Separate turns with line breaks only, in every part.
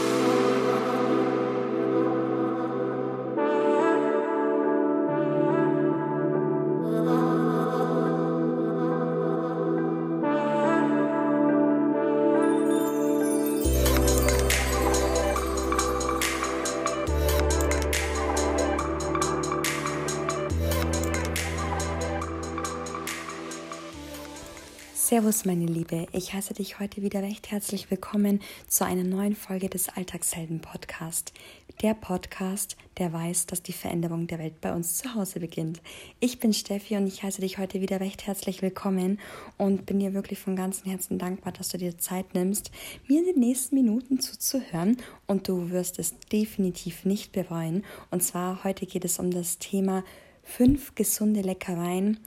Oh. Servus, meine Liebe. Ich heiße dich heute wieder recht herzlich willkommen zu einer neuen Folge des Alltagshelden Podcast. Der Podcast, der weiß, dass die Veränderung der Welt bei uns zu Hause beginnt. Ich bin Steffi und ich heiße dich heute wieder recht herzlich willkommen und bin dir wirklich von ganzem Herzen dankbar, dass du dir Zeit nimmst, mir in den nächsten Minuten zuzuhören und du wirst es definitiv nicht bereuen. Und zwar heute geht es um das Thema fünf gesunde Leckereien,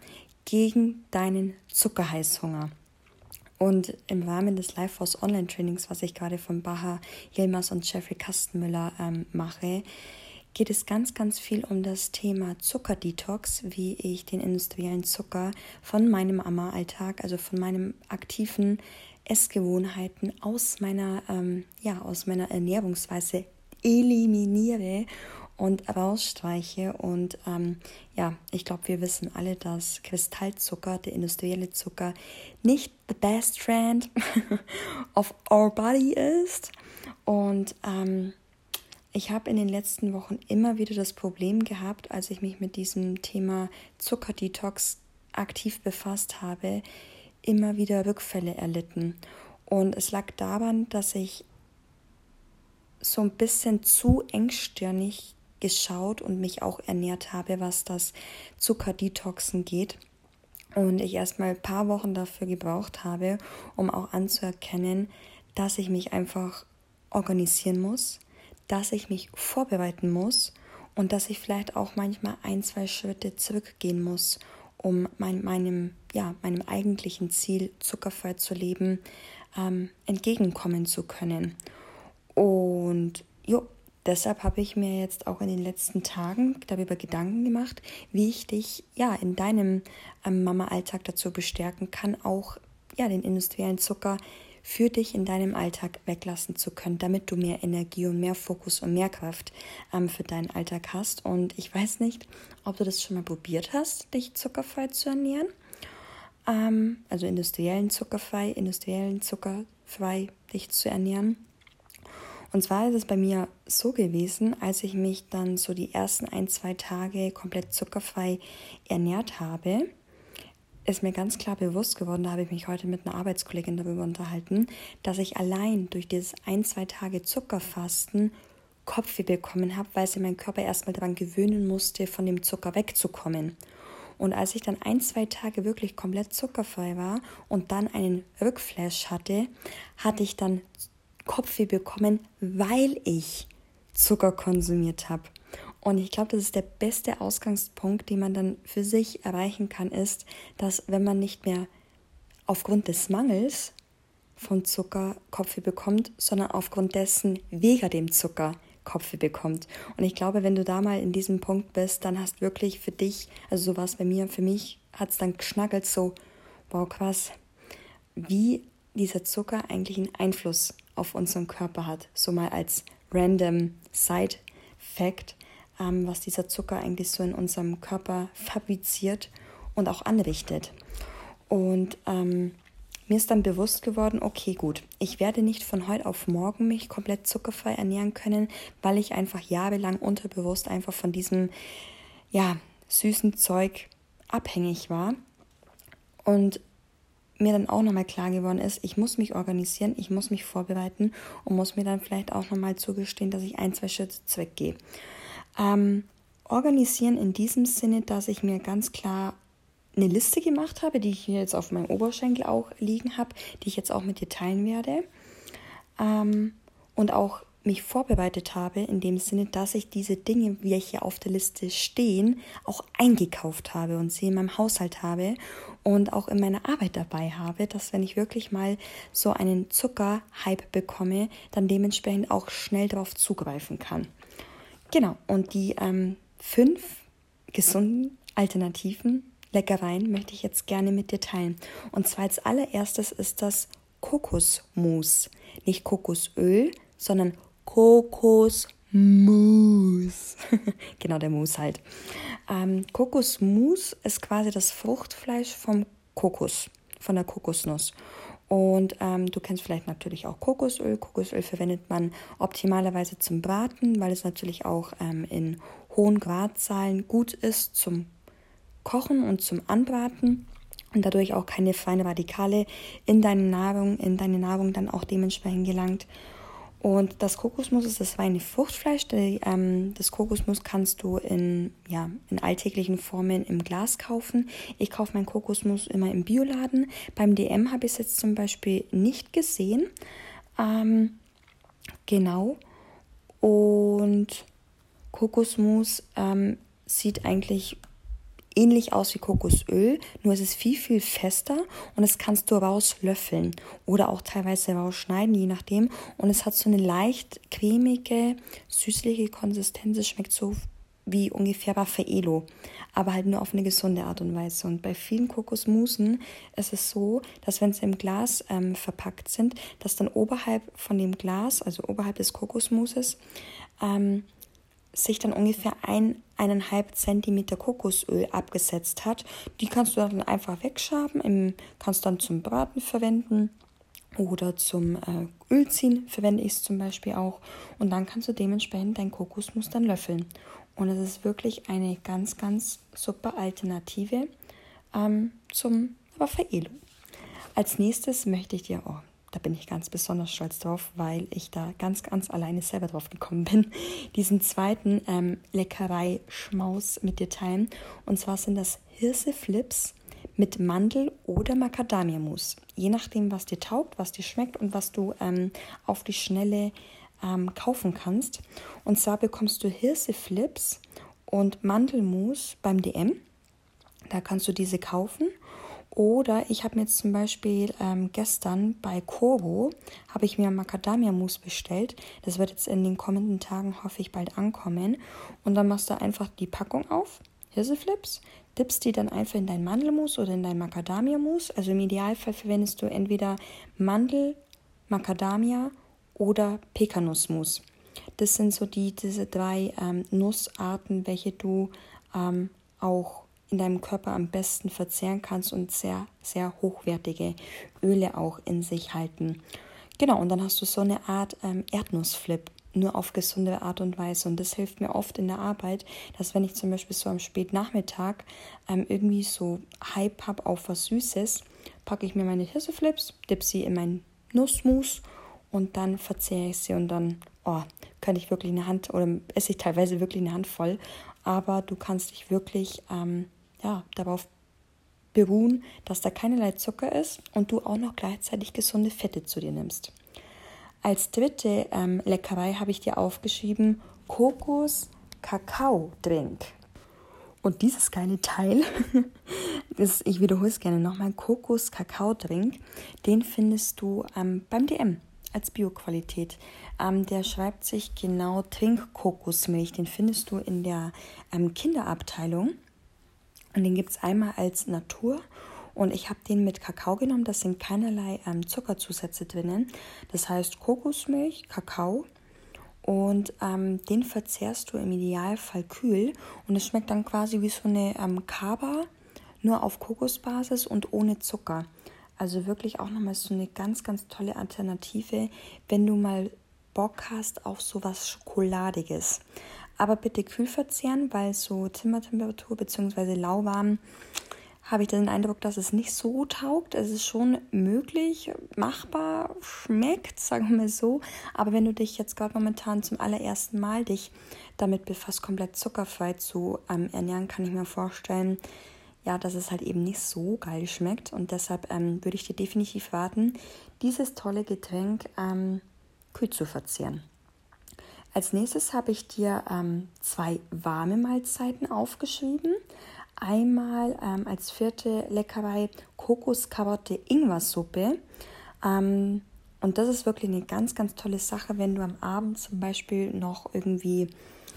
gegen deinen Zuckerheißhunger. Und im Rahmen des Life Force Online Trainings, was ich gerade von Baha Yilmaz und Jeffrey Kastenmüller ähm, mache, geht es ganz, ganz viel um das Thema Zuckerdetox, wie ich den industriellen Zucker von meinem Amma-Alltag, also von meinen aktiven Essgewohnheiten aus meiner, ähm, ja, aus meiner Ernährungsweise eliminiere und rausstreiche. Und ähm, ja, ich glaube, wir wissen alle, dass Kristallzucker, der industrielle Zucker, nicht the best friend of our body ist. Und ähm, ich habe in den letzten Wochen immer wieder das Problem gehabt, als ich mich mit diesem Thema Zuckerdetox aktiv befasst habe, immer wieder Rückfälle erlitten. Und es lag daran, dass ich so ein bisschen zu engstirnig geschaut und mich auch ernährt habe, was das Zuckerdetoxen geht. Und ich erstmal ein paar Wochen dafür gebraucht habe, um auch anzuerkennen, dass ich mich einfach organisieren muss, dass ich mich vorbereiten muss und dass ich vielleicht auch manchmal ein, zwei Schritte zurückgehen muss, um mein, meinem, ja, meinem eigentlichen Ziel, zuckerfrei zu leben, ähm, entgegenkommen zu können. Und jo, deshalb habe ich mir jetzt auch in den letzten Tagen darüber Gedanken gemacht, wie ich dich ja in deinem ähm, Mama-Alltag dazu bestärken kann, auch ja den industriellen Zucker für dich in deinem Alltag weglassen zu können, damit du mehr Energie und mehr Fokus und mehr Kraft ähm, für deinen Alltag hast. Und ich weiß nicht, ob du das schon mal probiert hast, dich zuckerfrei zu ernähren. Ähm, also industriellen zuckerfrei, industriellen zuckerfrei dich zu ernähren. Und zwar ist es bei mir so gewesen, als ich mich dann so die ersten ein, zwei Tage komplett zuckerfrei ernährt habe, ist mir ganz klar bewusst geworden, da habe ich mich heute mit einer Arbeitskollegin darüber unterhalten, dass ich allein durch dieses ein, zwei Tage Zuckerfasten Kopfweh bekommen habe, weil sich mein Körper erstmal daran gewöhnen musste, von dem Zucker wegzukommen. Und als ich dann ein, zwei Tage wirklich komplett zuckerfrei war und dann einen Rückflash hatte, hatte ich dann Kopfweh bekommen, weil ich Zucker konsumiert habe. Und ich glaube, das ist der beste Ausgangspunkt, den man dann für sich erreichen kann, ist, dass wenn man nicht mehr aufgrund des Mangels von Zucker Kopfweh bekommt, sondern aufgrund dessen wegen dem Zucker Kopfweh bekommt. Und ich glaube, wenn du da mal in diesem Punkt bist, dann hast wirklich für dich, also so war es bei mir, für mich hat es dann geschnackelt so, wow, krass, wie dieser Zucker eigentlich einen Einfluss auf unseren Körper hat. So mal als random Side Fact, ähm, was dieser Zucker eigentlich so in unserem Körper fabriziert und auch anrichtet. Und ähm, mir ist dann bewusst geworden, okay, gut, ich werde nicht von heute auf morgen mich komplett zuckerfrei ernähren können, weil ich einfach jahrelang unterbewusst einfach von diesem, ja, süßen Zeug abhängig war. Und mir dann auch nochmal klar geworden ist, ich muss mich organisieren, ich muss mich vorbereiten und muss mir dann vielleicht auch nochmal zugestehen, dass ich ein, zwei Schritte zurückgehe. Ähm, organisieren in diesem Sinne, dass ich mir ganz klar eine Liste gemacht habe, die ich hier jetzt auf meinem Oberschenkel auch liegen habe, die ich jetzt auch mit dir teilen werde. Ähm, und auch mich vorbereitet habe, in dem Sinne, dass ich diese Dinge, welche auf der Liste stehen, auch eingekauft habe und sie in meinem Haushalt habe und auch in meiner Arbeit dabei habe, dass wenn ich wirklich mal so einen Zuckerhype bekomme, dann dementsprechend auch schnell darauf zugreifen kann. Genau, und die ähm, fünf gesunden Alternativen, Leckereien möchte ich jetzt gerne mit dir teilen. Und zwar als allererstes ist das Kokosmus. Nicht Kokosöl, sondern Kokosmus. genau, der Mus halt. Ähm, Kokosmus ist quasi das Fruchtfleisch vom Kokos, von der Kokosnuss. Und ähm, du kennst vielleicht natürlich auch Kokosöl. Kokosöl verwendet man optimalerweise zum Braten, weil es natürlich auch ähm, in hohen Gradzahlen gut ist zum Kochen und zum Anbraten und dadurch auch keine freien Radikale in deine Nahrung, in deine Nahrung dann auch dementsprechend gelangt. Und das Kokosmus ist das reine Fruchtfleisch. Ähm, das Kokosmus kannst du in, ja, in alltäglichen Formen im Glas kaufen. Ich kaufe mein Kokosmus immer im Bioladen. Beim DM habe ich es jetzt zum Beispiel nicht gesehen. Ähm, genau. Und Kokosmus ähm, sieht eigentlich ähnlich aus wie Kokosöl, nur es ist viel, viel fester und das kannst du rauslöffeln oder auch teilweise rausschneiden, je nachdem. Und es hat so eine leicht cremige, süßliche Konsistenz. Es schmeckt so wie ungefähr Raffaello, aber halt nur auf eine gesunde Art und Weise. Und bei vielen Kokosmusen ist es so, dass wenn sie im Glas ähm, verpackt sind, dass dann oberhalb von dem Glas, also oberhalb des Kokosmuses, ähm, sich dann ungefähr ein, eineinhalb Zentimeter Kokosöl abgesetzt hat. Die kannst du dann einfach wegschaben, im, kannst dann zum Braten verwenden oder zum äh, Ölziehen verwende ich es zum Beispiel auch. Und dann kannst du dementsprechend dein Kokosmus dann löffeln. Und es ist wirklich eine ganz, ganz super Alternative ähm, zum Raffaello. Als nächstes möchte ich dir, da bin ich ganz besonders stolz drauf, weil ich da ganz, ganz alleine selber drauf gekommen bin, diesen zweiten ähm, Leckerei-Schmaus mit dir teilen. Und zwar sind das Hirseflips mit Mandel- oder Macadamia-Mousse. Je nachdem, was dir taugt, was dir schmeckt und was du ähm, auf die Schnelle ähm, kaufen kannst. Und zwar bekommst du Hirseflips und Mandelmus beim DM. Da kannst du diese kaufen oder ich habe mir jetzt zum Beispiel ähm, gestern bei Corvo habe ich mir Macadamia-Mousse bestellt. Das wird jetzt in den kommenden Tagen hoffe ich bald ankommen. Und dann machst du einfach die Packung auf, Hirseflips, dippst die dann einfach in dein Mandelmus oder in dein Macadamia-Mousse. Also im Idealfall verwendest du entweder Mandel, Macadamia oder Pekanussmus. Das sind so die, diese drei ähm, Nussarten, welche du ähm, auch in deinem Körper am besten verzehren kannst und sehr, sehr hochwertige Öle auch in sich halten. Genau, und dann hast du so eine Art ähm, Erdnussflip, nur auf gesunde Art und Weise. Und das hilft mir oft in der Arbeit, dass wenn ich zum Beispiel so am Spätnachmittag ähm, irgendwie so Hype habe auf was Süßes, packe ich mir meine Hirseflips, dipp sie in meinen Nussmus und dann verzehre ich sie und dann, oh, kann ich wirklich eine Hand oder esse ich teilweise wirklich eine Hand voll. Aber du kannst dich wirklich ähm, ja, darauf beruhen, dass da keinerlei Zucker ist und du auch noch gleichzeitig gesunde Fette zu dir nimmst. Als dritte ähm, Leckerei habe ich dir aufgeschrieben Kokos-Kakao-Drink. Und dieses kleine Teil, das, ich wiederhole es gerne nochmal, Kokos-Kakao-Drink, den findest du ähm, beim DM als Bioqualität. Ähm, der schreibt sich genau Trink-Kokosmilch. Den findest du in der ähm, Kinderabteilung. Und den gibt es einmal als Natur und ich habe den mit Kakao genommen. Das sind keinerlei ähm, Zuckerzusätze drinnen. Das heißt Kokosmilch, Kakao und ähm, den verzehrst du im Idealfall kühl und es schmeckt dann quasi wie so eine ähm, Kaba, nur auf Kokosbasis und ohne Zucker. Also wirklich auch nochmal so eine ganz, ganz tolle Alternative, wenn du mal Bock hast auf sowas Schokoladiges aber bitte kühl verzehren, weil so Zimmertemperatur bzw. lauwarm habe ich den Eindruck, dass es nicht so taugt. Es ist schon möglich, machbar, schmeckt, sagen wir mal so. Aber wenn du dich jetzt gerade momentan zum allerersten Mal dich damit befasst, komplett zuckerfrei zu ähm, ernähren, kann ich mir vorstellen, ja, dass es halt eben nicht so geil schmeckt. Und deshalb ähm, würde ich dir definitiv raten, dieses tolle Getränk ähm, kühl zu verzehren. Als nächstes habe ich dir ähm, zwei warme Mahlzeiten aufgeschrieben. Einmal ähm, als vierte Leckerei Kokos-Karotte-Ingwer-Suppe. Ähm, und das ist wirklich eine ganz, ganz tolle Sache, wenn du am Abend zum Beispiel noch irgendwie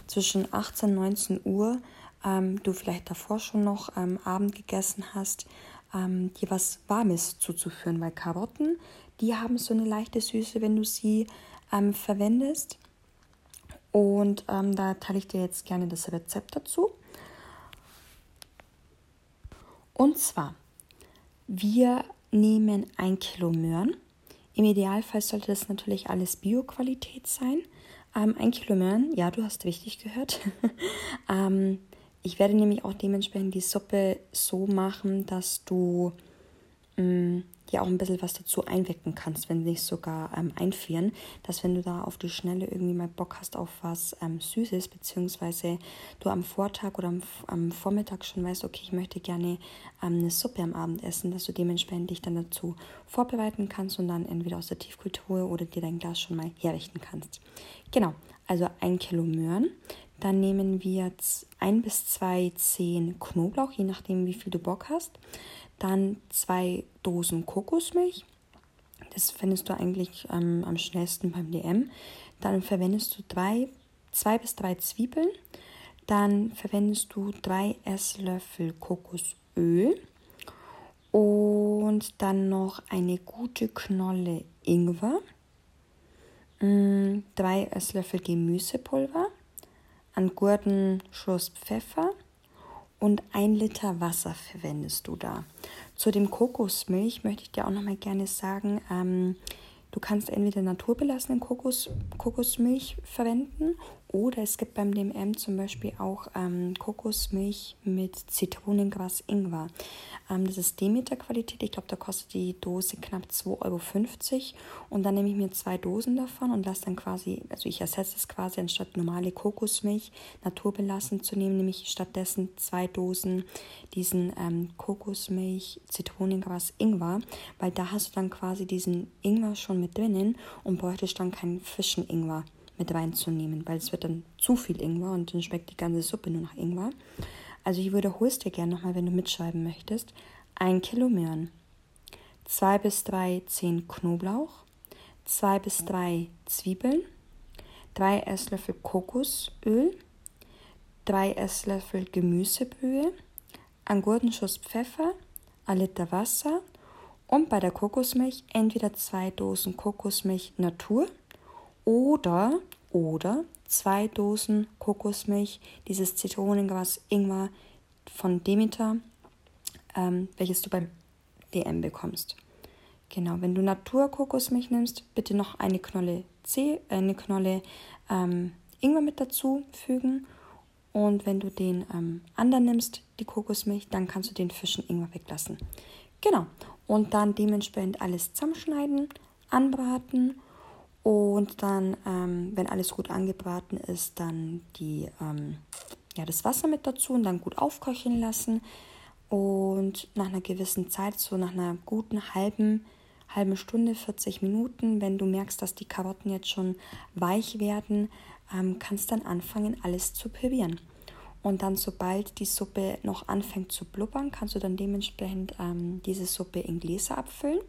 zwischen 18 und 19 Uhr ähm, du vielleicht davor schon noch ähm, Abend gegessen hast, ähm, dir was Warmes zuzuführen, weil Karotten, die haben so eine leichte Süße, wenn du sie ähm, verwendest. Und ähm, da teile ich dir jetzt gerne das Rezept dazu. Und zwar, wir nehmen ein Kilo Möhren. Im Idealfall sollte das natürlich alles Bio-Qualität sein. Ähm, ein Kilo Möhren, ja, du hast richtig gehört. ähm, ich werde nämlich auch dementsprechend die Suppe so machen, dass du mh, ja auch ein bisschen was dazu einwecken kannst, wenn nicht sogar ähm, einfrieren, dass wenn du da auf die Schnelle irgendwie mal Bock hast auf was ähm, Süßes, beziehungsweise du am Vortag oder am, am Vormittag schon weißt, okay, ich möchte gerne ähm, eine Suppe am Abend essen, dass du dementsprechend dich dann dazu vorbereiten kannst und dann entweder aus der Tiefkultur oder dir dein Glas schon mal herrichten kannst. Genau, also ein Kilo Möhren. Dann nehmen wir jetzt ein bis zwei Zehen Knoblauch, je nachdem, wie viel du Bock hast. Dann zwei Dosen Kokosmilch. Das findest du eigentlich ähm, am schnellsten beim DM. Dann verwendest du drei, zwei bis drei Zwiebeln. Dann verwendest du drei Esslöffel Kokosöl und dann noch eine gute Knolle Ingwer, mm, drei Esslöffel Gemüsepulver, einen guten Schuss Pfeffer und ein Liter Wasser verwendest du da. Zu dem Kokosmilch möchte ich dir auch noch mal gerne sagen, ähm, du kannst entweder naturbelassene Kokos, Kokosmilch verwenden oder es gibt beim DMM zum Beispiel auch ähm, Kokosmilch mit Zitronengras Ingwer. Ähm, das ist Demeter-Qualität. Ich glaube, da kostet die Dose knapp 2,50 Euro. Und dann nehme ich mir zwei Dosen davon und lasse dann quasi, also ich ersetze es quasi, anstatt normale Kokosmilch naturbelassen zu nehmen, nehme ich stattdessen zwei Dosen diesen ähm, Kokosmilch, Zitronengras Ingwer, weil da hast du dann quasi diesen Ingwer schon mit drinnen und bräuchtest dann keinen frischen Ingwer mit reinzunehmen, weil es wird dann zu viel Ingwer und dann schmeckt die ganze Suppe nur nach Ingwer. Also ich wiederhole es dir gerne nochmal, wenn du mitschreiben möchtest. Ein Kilo Möhren, zwei bis drei Zehen Knoblauch, zwei bis drei Zwiebeln, drei Esslöffel Kokosöl, drei Esslöffel Gemüsebrühe, einen guten Schuss Pfeffer, ein Liter Wasser. Und bei der Kokosmilch entweder zwei Dosen Kokosmilch Natur oder, oder zwei Dosen Kokosmilch, dieses Zitronengras Ingwer von Demeter, ähm, welches du beim DM bekommst. Genau, wenn du Naturkokosmilch nimmst, bitte noch eine Knolle C, eine Knolle ähm, Ingwer mit dazu fügen. Und wenn du den ähm, anderen nimmst, die Kokosmilch, dann kannst du den frischen Ingwer weglassen. Genau. Und dann dementsprechend alles zusammenschneiden, anbraten und dann, ähm, wenn alles gut angebraten ist, dann die, ähm, ja, das Wasser mit dazu und dann gut aufkochen lassen. Und nach einer gewissen Zeit, so nach einer guten halben, halben Stunde, 40 Minuten, wenn du merkst, dass die Karotten jetzt schon weich werden, ähm, kannst dann anfangen, alles zu pürieren. Und dann, sobald die Suppe noch anfängt zu blubbern, kannst du dann dementsprechend ähm, diese Suppe in Gläser abfüllen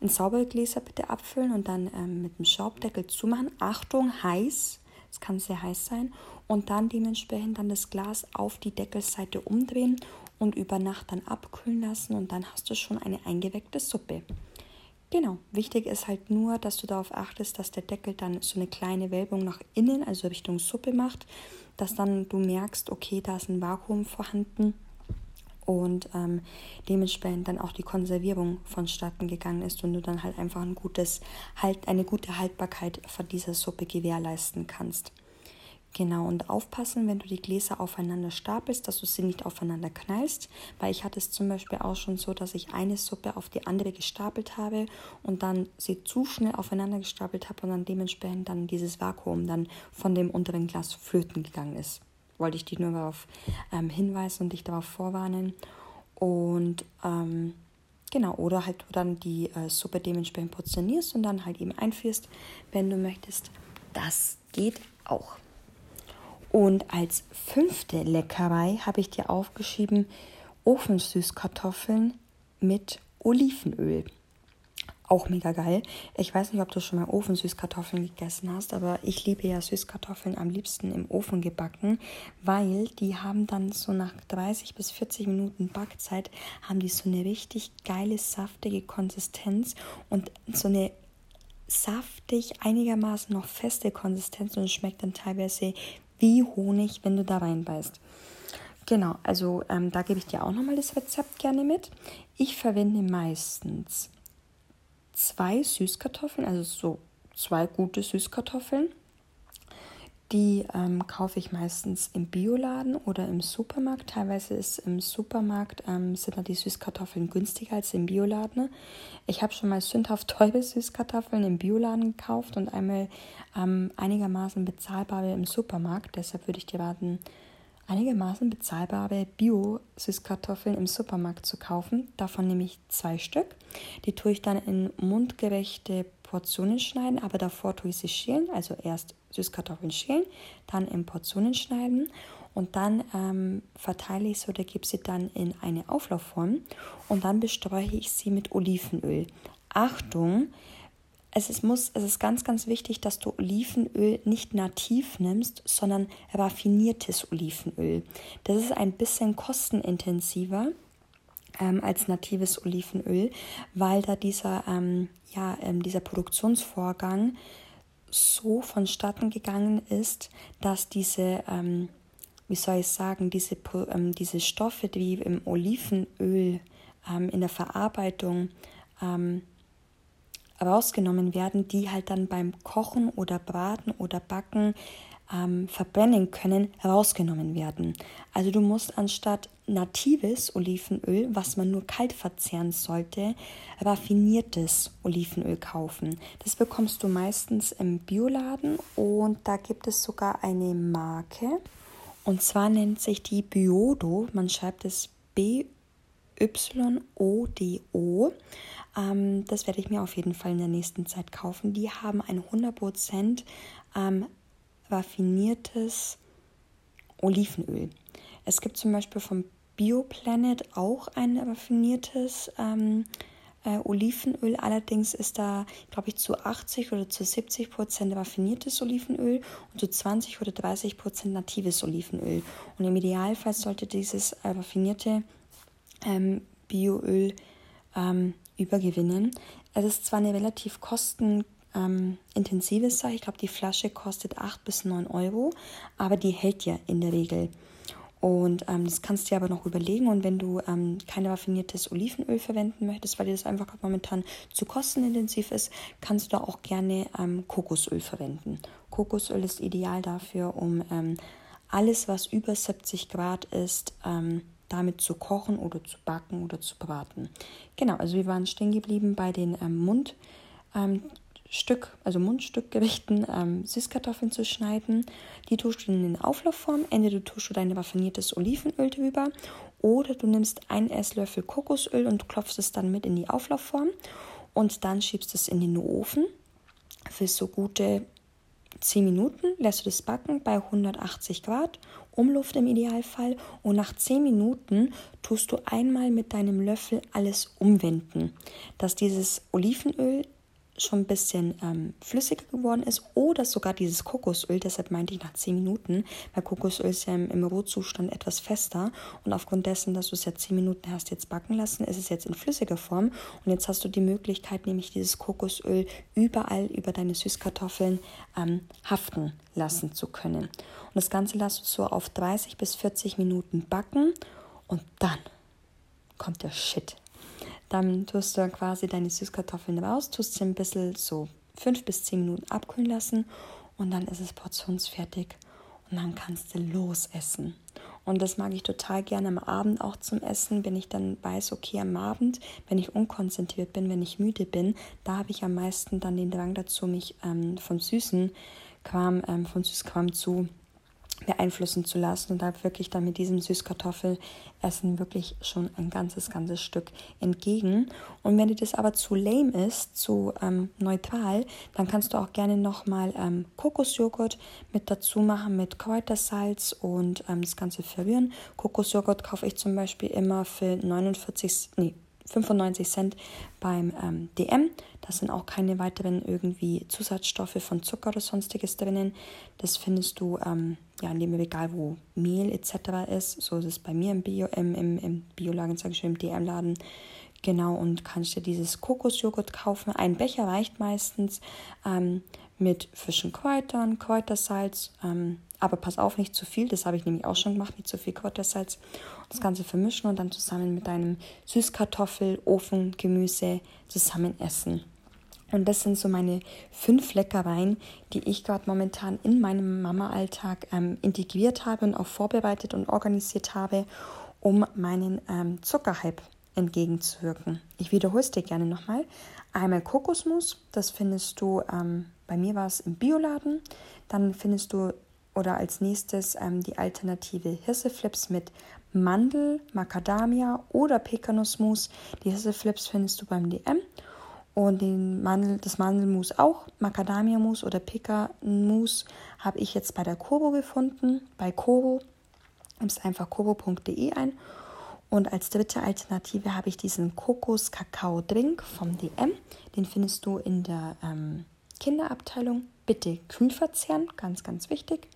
in saubere Gläser bitte abfüllen und dann ähm, mit dem Schaubdeckel zumachen. Achtung, heiß, es kann sehr heiß sein. Und dann dementsprechend dann das Glas auf die Deckelseite umdrehen und über Nacht dann abkühlen lassen und dann hast du schon eine eingeweckte Suppe. Genau, wichtig ist halt nur, dass du darauf achtest, dass der Deckel dann so eine kleine Wölbung nach innen, also Richtung Suppe macht, dass dann du merkst, okay, da ist ein Vakuum vorhanden und ähm, dementsprechend dann auch die Konservierung vonstatten gegangen ist und du dann halt einfach ein gutes, halt, eine gute Haltbarkeit von dieser Suppe gewährleisten kannst. Genau, und aufpassen, wenn du die Gläser aufeinander stapelst, dass du sie nicht aufeinander knallst, weil ich hatte es zum Beispiel auch schon so, dass ich eine Suppe auf die andere gestapelt habe und dann sie zu schnell aufeinander gestapelt habe und dann dementsprechend dann dieses Vakuum dann von dem unteren Glas flöten gegangen ist wollte ich dich nur darauf ähm, hinweisen und dich darauf vorwarnen. Und ähm, genau, oder halt du dann die äh, Suppe dementsprechend portionierst und dann halt eben einführst, wenn du möchtest. Das geht auch. Und als fünfte Leckerei habe ich dir aufgeschrieben Ofensüßkartoffeln mit Olivenöl auch mega geil. Ich weiß nicht, ob du schon mal Ofensüßkartoffeln gegessen hast, aber ich liebe ja Süßkartoffeln am liebsten im Ofen gebacken, weil die haben dann so nach 30 bis 40 Minuten Backzeit haben die so eine richtig geile, saftige Konsistenz und so eine saftig, einigermaßen noch feste Konsistenz und schmeckt dann teilweise wie Honig, wenn du da reinbeißt. Genau, also ähm, da gebe ich dir auch nochmal das Rezept gerne mit. Ich verwende meistens zwei Süßkartoffeln, also so zwei gute Süßkartoffeln. Die ähm, kaufe ich meistens im Bioladen oder im Supermarkt. Teilweise ist im Supermarkt ähm, sind da die Süßkartoffeln günstiger als im Bioladen. Ich habe schon mal sündhaft teure Süßkartoffeln im Bioladen gekauft und einmal ähm, einigermaßen bezahlbare im Supermarkt. Deshalb würde ich dir raten, einigermaßen bezahlbare Bio-Süßkartoffeln im Supermarkt zu kaufen. Davon nehme ich zwei Stück. Die tue ich dann in mundgerechte Portionen schneiden, aber davor tue ich sie schälen. Also erst Süßkartoffeln schälen, dann in Portionen schneiden und dann ähm, verteile ich sie oder gebe sie dann in eine Auflaufform und dann bestreue ich sie mit Olivenöl. Achtung, es ist, muss, es ist ganz, ganz wichtig, dass du Olivenöl nicht nativ nimmst, sondern raffiniertes Olivenöl. Das ist ein bisschen kostenintensiver ähm, als natives Olivenöl, weil da dieser, ähm, ja, ähm, dieser Produktionsvorgang so vonstatten gegangen ist, dass diese, ähm, wie soll ich sagen, diese, ähm, diese Stoffe, die im Olivenöl ähm, in der Verarbeitung rausgenommen werden, die halt dann beim Kochen oder Braten oder Backen ähm, verbrennen können, rausgenommen werden. Also du musst anstatt natives Olivenöl, was man nur kalt verzehren sollte, raffiniertes Olivenöl kaufen. Das bekommst du meistens im Bioladen und da gibt es sogar eine Marke und zwar nennt sich die Biodo. Man schreibt es B-Y-O-D-O. Ähm, das werde ich mir auf jeden Fall in der nächsten Zeit kaufen. Die haben ein 100% ähm, raffiniertes Olivenöl. Es gibt zum Beispiel vom Bioplanet auch ein raffiniertes ähm, äh, Olivenöl. Allerdings ist da, glaube ich, zu 80 oder zu 70 Prozent raffiniertes Olivenöl und zu 20 oder 30 Prozent natives Olivenöl. Und im Idealfall sollte dieses äh, raffinierte ähm, Bioöl ähm, übergewinnen. Es ist zwar eine relativ kostenintensive ähm, Sache, ich glaube, die Flasche kostet 8 bis 9 Euro, aber die hält ja in der Regel. Und ähm, das kannst du dir aber noch überlegen. Und wenn du ähm, kein raffiniertes Olivenöl verwenden möchtest, weil dir das einfach momentan zu kostenintensiv ist, kannst du da auch gerne ähm, Kokosöl verwenden. Kokosöl ist ideal dafür, um ähm, alles, was über 70 Grad ist, ähm, damit zu kochen oder zu backen oder zu braten. Genau, also wir waren stehen geblieben bei den ähm, Mundstück, ähm, also Mundstückgerichten, ähm, Süßkartoffeln zu schneiden. Die tust du in eine Auflaufform. Entweder du tust du dein raffiniertes Olivenöl drüber oder du nimmst einen Esslöffel Kokosöl und klopfst es dann mit in die Auflaufform und dann schiebst es in den Ofen für so gute 10 Minuten lässt du das backen bei 180 Grad, Umluft im Idealfall. Und nach 10 Minuten tust du einmal mit deinem Löffel alles umwenden, dass dieses Olivenöl schon ein bisschen ähm, flüssiger geworden ist oder sogar dieses Kokosöl, deshalb meinte ich nach 10 Minuten, weil Kokosöl ist ja im, im Rohzustand etwas fester und aufgrund dessen, dass du es ja 10 Minuten hast jetzt backen lassen, ist es jetzt in flüssiger Form und jetzt hast du die Möglichkeit, nämlich dieses Kokosöl überall über deine Süßkartoffeln ähm, haften lassen zu können. Und das Ganze lässt du so auf 30 bis 40 Minuten backen und dann kommt der Shit. Dann tust du quasi deine Süßkartoffeln raus, tust sie ein bisschen so fünf bis zehn Minuten abkühlen lassen und dann ist es portionsfertig und dann kannst du losessen. Und das mag ich total gerne am Abend auch zum Essen, wenn ich dann weiß, okay, am Abend, wenn ich unkonzentriert bin, wenn ich müde bin, da habe ich am meisten dann den Drang dazu, mich ähm, vom süßen Kram, ähm, von Süßkram zu beeinflussen zu lassen und da wirklich dann mit diesem Süßkartoffelessen wirklich schon ein ganzes, ganzes Stück entgegen. Und wenn dir das aber zu lame ist, zu ähm, neutral, dann kannst du auch gerne nochmal ähm, Kokosjoghurt mit dazu machen mit Kräutersalz und ähm, das Ganze verrühren. Kokosjoghurt kaufe ich zum Beispiel immer für 49, nee, 95 Cent beim ähm, DM. Da sind auch keine weiteren irgendwie Zusatzstoffe von Zucker oder sonstiges drinnen. Das findest du ähm, ja in dem Regal, wo Mehl etc. ist. So ist es bei mir im Bio, im, im, im Bioladen, sage ich schon, im DM-Laden Genau, und kannst dir dieses Kokosjoghurt kaufen. Ein Becher reicht meistens ähm, mit frischen Kräutern, Kräutersalz. Ähm, aber pass auf, nicht zu viel. Das habe ich nämlich auch schon gemacht, nicht zu viel Kräutersalz. Das Ganze vermischen und dann zusammen mit deinem Süßkartoffel, Ofen, Gemüse zusammen essen. Und das sind so meine fünf Leckereien, die ich gerade momentan in meinem Mama-Alltag ähm, integriert habe und auch vorbereitet und organisiert habe, um meinen ähm, Zuckerhype entgegenzuwirken. Ich wiederhole es dir gerne nochmal. Einmal Kokosmus, das findest du, ähm, bei mir war es im Bioladen. Dann findest du oder als nächstes ähm, die Alternative Hirseflips mit Mandel, Macadamia oder Pekanussmus. Die Hirseflips findest du beim DM. Und den Mandel, das Mandelmus auch, Macadamia-Mus oder Pekanuss habe ich jetzt bei der Kobo gefunden, bei Kobo. Gibst einfach kobo.de ein. Und als dritte Alternative habe ich diesen Kokos-Kakao-Drink vom DM. Den findest du in der ähm, Kinderabteilung. Bitte kühl verzehren, ganz, ganz wichtig.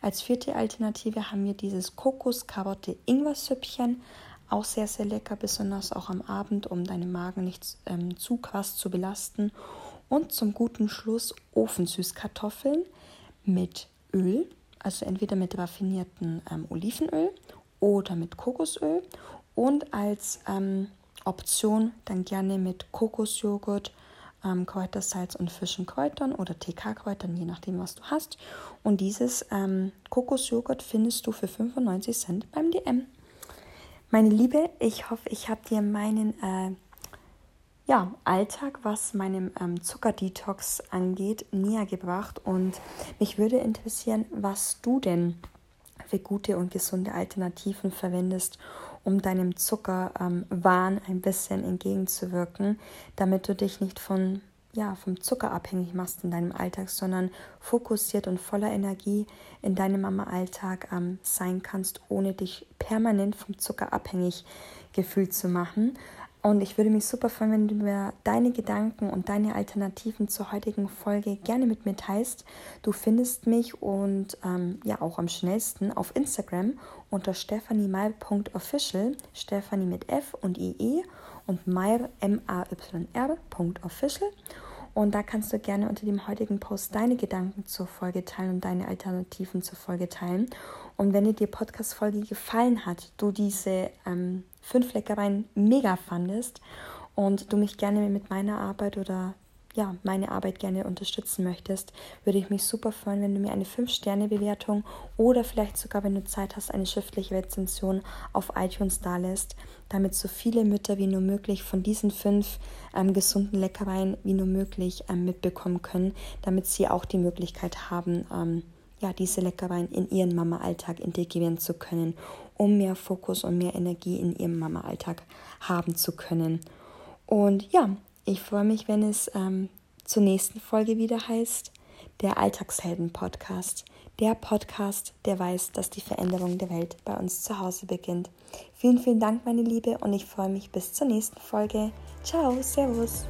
Als vierte Alternative haben wir dieses Kokos-Karotte-Ingwer-Süppchen auch sehr, sehr lecker, besonders auch am Abend, um deinen Magen nicht ähm, zu krass zu belasten. Und zum guten Schluss Ofensüßkartoffeln mit Öl, also entweder mit raffiniertem ähm, Olivenöl oder mit Kokosöl. Und als ähm, Option dann gerne mit Kokosjoghurt, ähm, Kräutersalz und frischen Kräutern oder TK-Kräutern, je nachdem, was du hast. Und dieses ähm, Kokosjoghurt findest du für 95 Cent beim DM. Meine Liebe, ich hoffe, ich habe dir meinen äh, ja, Alltag, was meinem ähm, Zuckerdetox angeht, näher gebracht. Und mich würde interessieren, was du denn für gute und gesunde Alternativen verwendest, um deinem Zuckerwahn ähm, ein bisschen entgegenzuwirken, damit du dich nicht von ja, vom Zucker abhängig machst in deinem Alltag, sondern fokussiert und voller Energie in deinem Mama-Alltag ähm, sein kannst, ohne dich permanent vom Zucker abhängig gefühlt zu machen. Und ich würde mich super freuen, wenn du mir deine Gedanken und deine Alternativen zur heutigen Folge gerne mit mir teilst. Du findest mich und ähm, ja auch am schnellsten auf Instagram unter stephaniemeier.official, Stephanie mit F und IE und Meier, M-A-Y-R, Official. Und da kannst du gerne unter dem heutigen Post deine Gedanken zur Folge teilen und deine Alternativen zur Folge teilen. Und wenn dir die Podcast-Folge gefallen hat, du diese ähm, fünf Leckereien mega fandest und du mich gerne mit meiner Arbeit oder ja, meine Arbeit gerne unterstützen möchtest, würde ich mich super freuen, wenn du mir eine 5-Sterne-Bewertung oder vielleicht sogar, wenn du Zeit hast, eine schriftliche Rezension auf iTunes da lässt, damit so viele Mütter wie nur möglich von diesen fünf ähm, gesunden Leckereien wie nur möglich ähm, mitbekommen können, damit sie auch die Möglichkeit haben, ähm, ja, diese Leckereien in ihren Mama-Alltag integrieren zu können, um mehr Fokus und mehr Energie in ihrem Mama-Alltag haben zu können. Und ja, ich freue mich, wenn es ähm, zur nächsten Folge wieder heißt, der Alltagshelden-Podcast. Der Podcast, der weiß, dass die Veränderung der Welt bei uns zu Hause beginnt. Vielen, vielen Dank, meine Liebe, und ich freue mich bis zur nächsten Folge. Ciao, Servus.